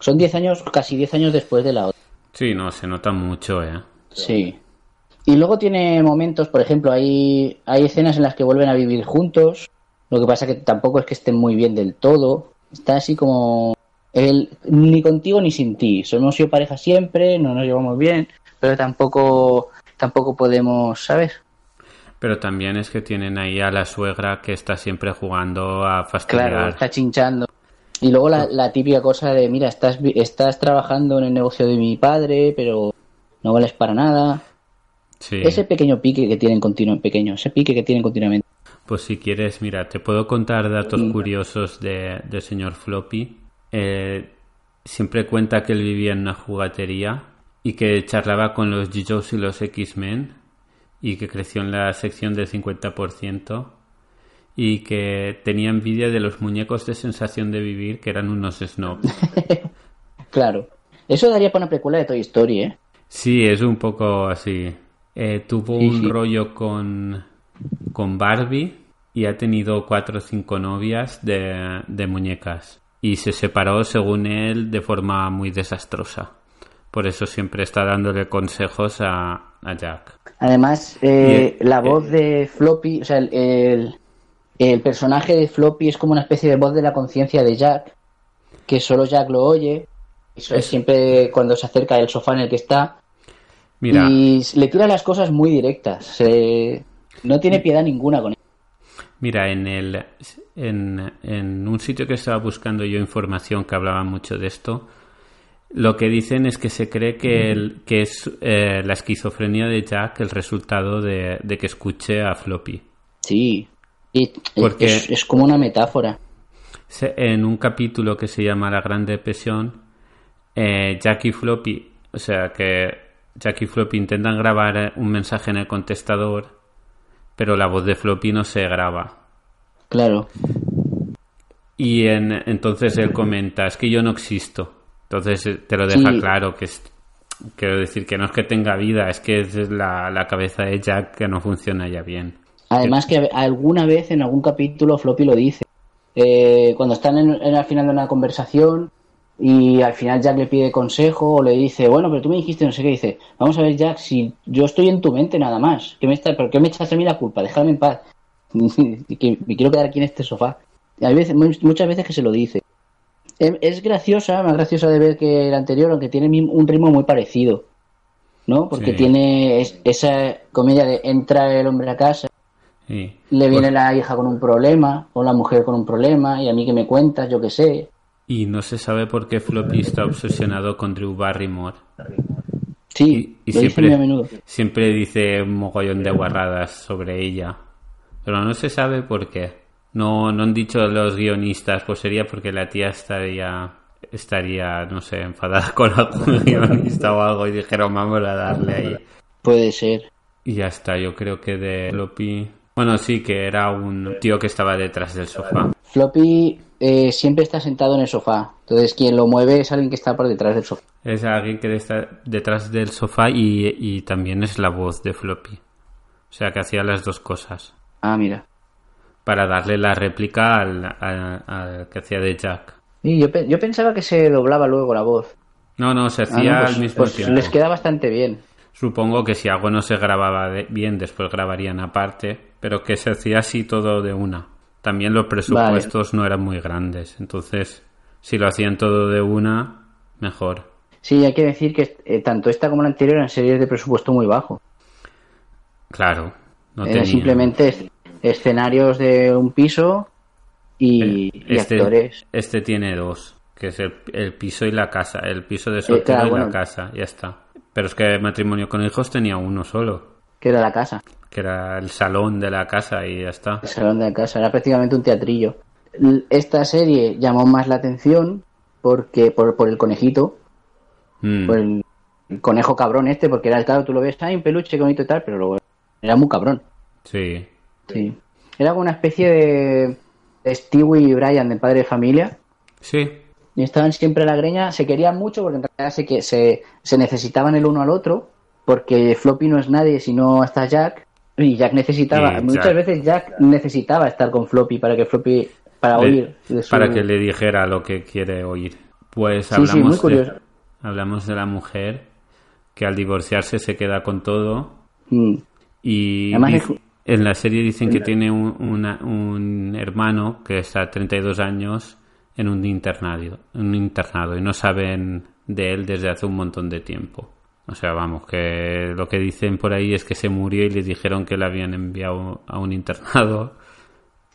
Son 10 años, casi 10 años después de la otra. Sí, no, se nota mucho, ¿eh? Sí. Y luego tiene momentos, por ejemplo, hay, hay escenas en las que vuelven a vivir juntos. Lo que pasa que tampoco es que estén muy bien del todo. Está así como el ni contigo ni sin ti. Hemos sido pareja siempre, no nos llevamos bien, pero tampoco tampoco podemos, ¿sabes? Pero también es que tienen ahí a la suegra que está siempre jugando a fastidiar. Claro, está chinchando. Y luego la, la típica cosa de, mira, estás, estás trabajando en el negocio de mi padre, pero no vales para nada. Sí. Ese pequeño pique que tienen continuo, pequeño, ese pique que tienen continuamente. Pues si quieres, mira, te puedo contar datos curiosos de, del señor Floppy. Eh, siempre cuenta que él vivía en una jugatería y que charlaba con los G-Joes y los X-Men y que creció en la sección del 50% y que tenía envidia de los muñecos de sensación de vivir que eran unos snobs. Claro. Eso daría para una película de Toy Story, ¿eh? Sí, es un poco así. Eh, tuvo Sí, un sí. rollo con, con Barbie y ha tenido cuatro o cinco novias de, de muñecas. Y se separó, según él, de forma muy desastrosa. Por eso siempre está dándole consejos a, a Jack. Además, eh, la eh, voz de Floppy, o sea, el, el, personaje de Floppy es como una especie de voz de la conciencia de Jack, que solo Jack lo oye. Es- siempre cuando se acerca del sofá en el que está. Mira. Y le tira las cosas muy directas. Se- No tiene piedad ninguna con Mira, en el en, en un sitio que estaba buscando yo información que hablaba mucho de esto, lo que dicen es que se cree que, el- que es eh, la esquizofrenia de Jack el resultado de, de que escuche a Floppy. Sí. Y Porque- es, es como una metáfora. En un capítulo que se llama La Gran Depresión, eh, Jack y Floppy, o sea que Jack y Floppy intentan grabar eh, un mensaje en el contestador, pero la voz de Floppy no se graba. Claro. Y en- entonces él comenta, es que yo no existo. Entonces eh, te lo deja Sí. claro que es, quiero decir que no es que tenga vida, es que es la, la cabeza de Jack que no funciona ya bien. Además que alguna vez en algún capítulo Floppy lo dice. Eh, cuando están en, en al final de una conversación y al final Jack le pide consejo o le dice, bueno, pero tú me dijiste no sé qué, dice, vamos a ver Jack, si yo estoy en tu mente nada más, ¿qué me está, ¿por qué me echas a mí la culpa? Déjame en paz. que me quiero quedar aquí en este sofá. Y Hay veces, mu- muchas veces que se lo dice. Es, graciosa, más graciosa de ver que el anterior, aunque tiene un ritmo muy parecido. ¿No? Porque Sí. tiene es- esa comedia de entra el hombre a casa Sí. le viene Pues- la hija con un problema, o la mujer con un problema, y a mí que me cuentas, yo qué sé. Y no se sabe por qué Floppy está obsesionado con Drew Barrymore. Sí, Y lo dice muy a menudo. siempre dice un mogollón de guarradas sobre ella. Pero no se sabe por qué. No, no han dicho los guionistas, pues sería porque la tía estaría, estaría, no sé, enfadada con algún guionista o algo y dijeron vamos a darle ahí. Puede ser. Y ya está, yo creo que de Floppy... Bueno, sí, que era un tío que estaba detrás del sofá. Floppy eh, siempre está sentado en el sofá, entonces quien lo mueve es alguien que está por detrás del sofá. Es alguien que está detrás del sofá y, y también es la voz de Floppy. O sea, que hacía las dos cosas. Ah, mira. Para darle la réplica al, al- al que hacía de Jack. Y yo, yo pensaba que se doblaba luego la voz. No, no, se Ah, hacía no, pues- al mismo pues tiempo. les queda bastante bien. Supongo que si algo no se grababa bien, después grabarían aparte, pero que se hacía así todo de una. También los presupuestos no eran muy grandes, entonces si lo hacían todo de una, mejor. Sí, hay que decir que eh, tanto esta como la anterior eran series de presupuesto muy bajo. Claro, no Eran tenía. simplemente es- escenarios de un piso y, y este, actores. este tiene dos, que es el, el piso y la casa, el piso de soltero claro, y bueno. la casa, ya está. Pero es que matrimonio con hijos tenía uno solo, Que era la casa. Que era el salón de la casa y ya está. El salón de la casa, era prácticamente un teatrillo. Esta serie llamó más la atención porque por, por el conejito, Mm, por el, el conejo cabrón este, porque era el claro, tú lo ves, hay un peluche qué bonito y tal, pero luego era muy cabrón. sí, Sí. Era como una especie de Stewie y Brian de padre de familia. sí, Y estaban siempre a la greña, se querían mucho porque en realidad se, que se, se necesitaban el uno al otro, porque Floppy no es nadie si no está Jack, y Jack necesitaba, Y muchas Jack. veces Jack necesitaba estar con Floppy para que Floppy, para Le- oír. su- para que le dijera lo que quiere oír. Pues Sí, sí, hablamos, de, hablamos de la mujer que al divorciarse se queda con todo Mm. y Además es- en la serie dicen que tiene un, una- un hermano que está a 32 años en un internado, un internado y no saben de él desde hace un montón de tiempo. O sea, vamos, que lo que dicen por ahí es que se murió y les dijeron que le habían enviado a un internado.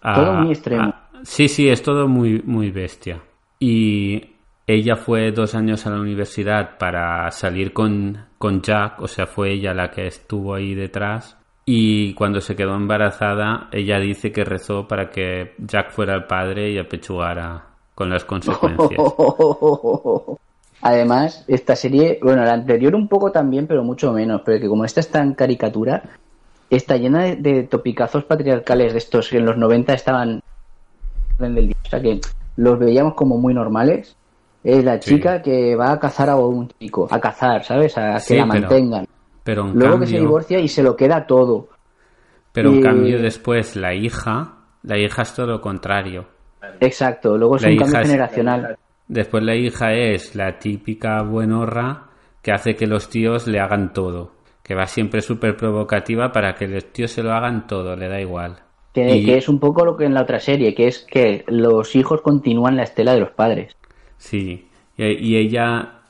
a- Todo muy extremo. a- sí, sí, es todo muy, muy bestia. Y ella fue dos años a la universidad para salir con, con Jack, o sea, fue ella la que estuvo ahí detrás. Y cuando se quedó embarazada, ella dice que rezó para que Jack fuera el padre y apechugara con las consecuencias. Además, esta serie, bueno, la anterior un poco también, pero mucho menos, pero que como esta está en caricatura, está llena de, de topicazos patriarcales de estos que en los 90 estaban del día, o sea que los veíamos como muy normales. Es la Sí. chica que va a cazar a un chico, a cazar, ¿sabes? A que Sí, la pero- mantengan. Pero en Luego que se divorcia y se lo queda todo. pero en cambio después la hija, la hija es todo lo contrario. Exacto, luego es La un cambio es- generacional. Después la hija es la típica buenorra que hace que los tíos le hagan todo. Que va siempre súper provocativa para que los tíos se lo hagan todo, le da igual. Que, Y- que es un poco lo que en la otra serie, que es que los hijos continúan la estela de los padres. Sí, y, y ella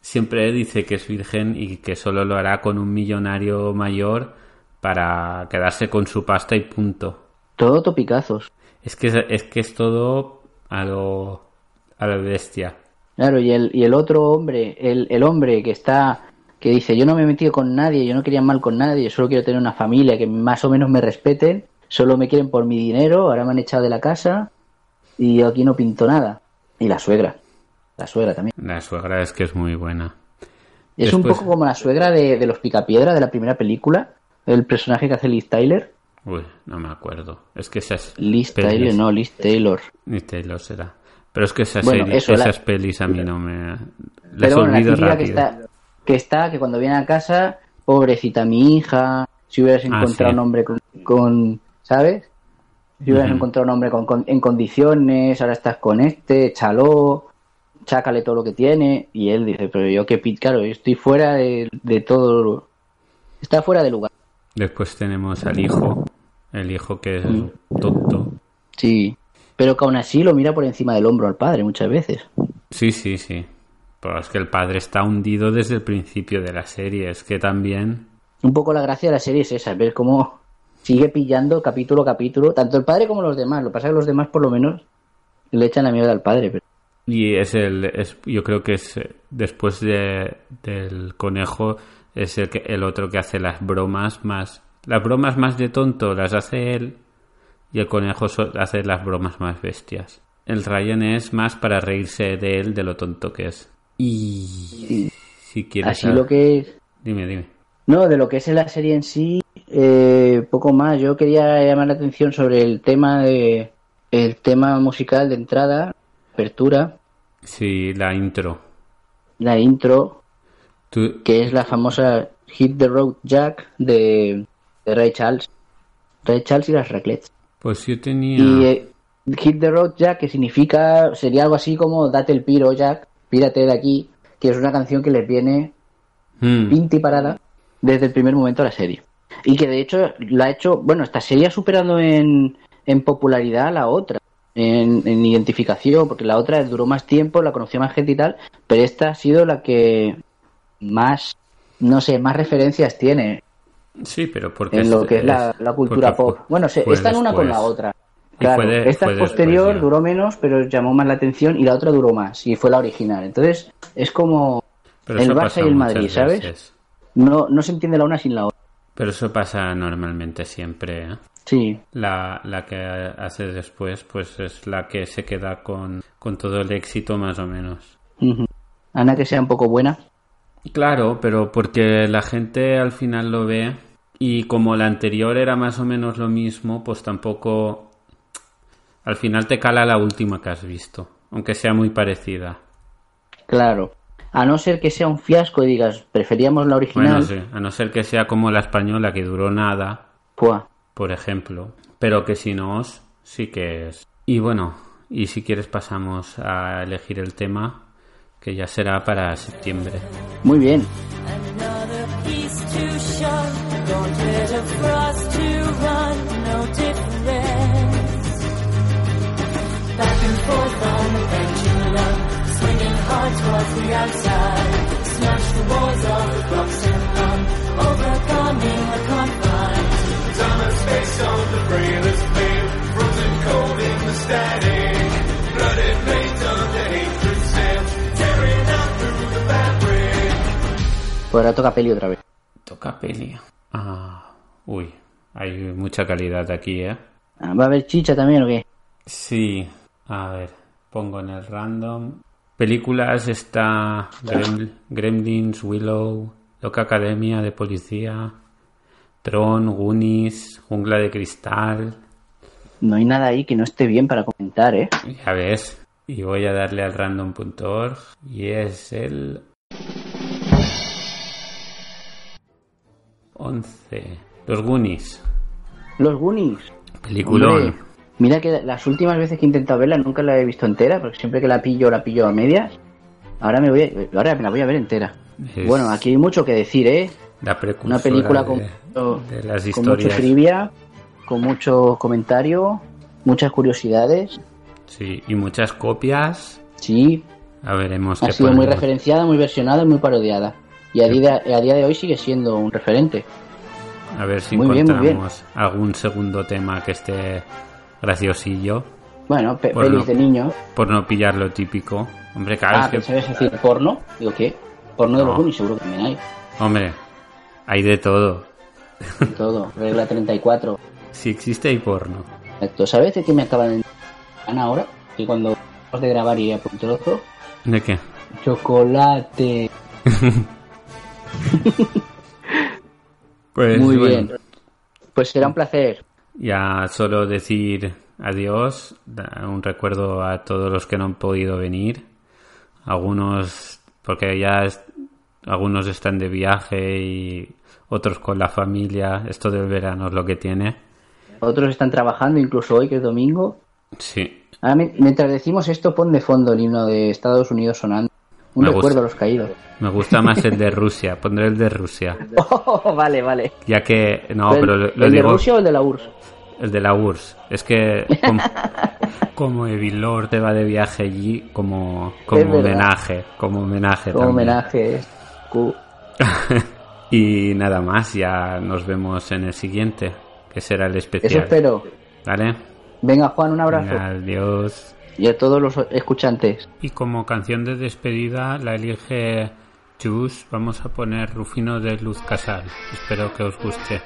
siempre dice que es virgen y que solo lo hará con un millonario mayor para quedarse con su pasta y punto. Todo topicazos. Es que es, es que es todo a lo a la bestia. Claro, y el, y el otro hombre, el, el hombre que está, que dice, yo no me he metido con nadie, yo no quería mal con nadie, yo solo quiero tener una familia que más o menos me respeten, solo me quieren por mi dinero, ahora me han echado de la casa y yo aquí no pinto nada. Y la suegra, la suegra también. La suegra es que es muy buena. Es un poco como la suegra de, de los Picapiedra de la primera película, el personaje que hace Liz Tyler. Uy, no me acuerdo. Es que esas Liz pelis- Tyler, no, Liz Taylor. Ni Taylor será. Pero es que esas, Bueno, series- eso, la- esas pelis a mí no me... Las Pero bueno, la olvido típica que rápido. está, que está, que cuando viene a casa, pobrecita mi hija, si hubieras Ah, encontrado sí. un hombre con, con- ¿sabes? Si hubieras encontrado un hombre con, con- en condiciones, ahora estás con este, échalo, chácale todo lo que tiene, y él dice, pero yo qué claro, yo estoy fuera de, de todo, está fuera de lugar. Después tenemos al hijo. El hijo que es Mm. tonto. Sí, pero que aún así lo mira por encima del hombro al padre muchas veces. Sí, sí, sí. Pero es que el padre está hundido desde el principio de la serie. Es que también... Un poco la gracia de la serie es esa, ver cómo sigue pillando capítulo a capítulo, tanto el padre como los demás. Lo que pasa es que los demás, por lo menos, le echan la mierda al padre. Pero... Y es el... Es, yo creo que es eh, después de, del conejo es el, que, el otro que hace las bromas más... Las bromas más de tonto las hace él y el conejo hace las bromas más bestias. El Ryan es más para reírse de él, de lo tonto que es. Y si quieres... Así lo que es... Dime, dime. No, de lo que es la serie en sí, eh, poco más. Yo quería llamar la atención sobre el tema de el tema musical de entrada, apertura, Sí, la intro. la intro, Tú, que es la famosa Hit the Road Jack de, de Ray Charles. Ray Charles y las Raclets. Pues yo tenía... Y eh, Hit the Road Jack, que significa, sería algo así como Date el piro, Jack, pírate de aquí, que es una canción que les viene Mm, pinta y parada desde el primer momento de la serie. Y que de hecho la ha hecho, bueno, esta serie ha superado en, en popularidad a la otra, en, en identificación, porque la otra duró más tiempo, la conoció más gente y tal, pero esta ha sido la que más, no sé, más referencias tiene Sí, pero porque... en lo que es la, la cultura pop. Bueno, se, fue están una con la otra. Claro, esta posterior, duró menos, pero llamó más la atención y la otra duró más y fue la original. Entonces es como Pero el Barça y el Madrid, ¿sabes? veces. No, no se entiende la una sin la otra. Pero eso pasa normalmente siempre, ¿eh? Sí, La, la que hace después, pues es la que se queda con, con todo el éxito más o menos. Ujú. Ana que sea un poco buena. Claro, pero porque la gente al final lo ve y como la anterior era más o menos lo mismo, pues tampoco... Al final te cala la última que has visto, aunque sea muy parecida. Claro. A no ser que sea un fiasco y digas, preferíamos la original. Bueno, sí, a no ser que sea como la española que duró nada, Pua. por ejemplo, pero que si no, sí que es. Y bueno, y si quieres pasamos a elegir el tema, que ya será para septiembre. Muy bien. Pues ahora toca peli otra vez. Toca peli. Ah, uy, hay mucha calidad aquí, ¿eh? Ah, ¿Va a haber chicha también o qué? Sí, a ver, pongo en el random. Películas está Grem- Gremlins, Willow, Loca Academia de Policía, Tron, Goonies, Jungla de Cristal. No hay nada ahí que no esté bien para comentar, ¿eh? Ya ves. Y voy a darle al random.org y es el 11. Los Goonies. Los Goonies. Peliculón. Mira que las últimas veces que he intentado verla nunca la he visto entera, porque siempre que la pillo, la pillo a medias. Ahora me voy a, ahora me la voy a ver entera. Es Bueno, aquí hay mucho que decir, ¿eh? la Una película de, con, de las con mucho trivia, con mucho comentario, muchas curiosidades. Sí, y muchas copias. Sí, A veremos Ha qué sido muy referenciada, muy versionada y muy parodiada. Y a día, a día de hoy sigue siendo un referente. A ver si Muy bien, muy bien. encontramos algún segundo tema que esté graciosillo. Bueno, pe- pelis no- de niños. Por no pillar lo típico. Hombre, claro, Ah, es que- decir porno. Digo, ¿qué? Porno de No. los Goonies seguro que también hay. Hombre, hay de todo. De Todo. Regla 34. Si existe hay porno. Exacto. ¿Sabes de qué me acaban de ahora? Que cuando de grabar iré a por un trozo. ¿De qué? Chocolate. Pues Muy bueno, bien. Pues será un placer. Ya solo decir adiós, un recuerdo a todos los que no han podido venir. Algunos, porque ya es- algunos están de viaje y otros con la familia. Esto del verano es lo que tiene. Otros están trabajando, incluso hoy que es domingo. Sí, Ahora, mi- mientras decimos esto, pon de fondo el himno de Estados Unidos sonando. Un Me gusta. recuerdo a los caídos. me gusta más el de Rusia. Pondré el de Rusia. Oh, vale, vale. Ya que, no, ¿El, pero lo, lo el de Rusia o el de la URSS? el de la URSS. Es que como, como Evil Lord te va de viaje allí, como, como homenaje, como homenaje Como también. homenaje. Y nada más, ya nos vemos en el siguiente, que será el Eso especial. espero. ¿Vale? Venga, Juan, un abrazo. Venga, adiós. Y a todos los escuchantes. Y como canción de despedida la elige Chus. Vamos a poner Rufino de Luz Casal. Espero que os guste.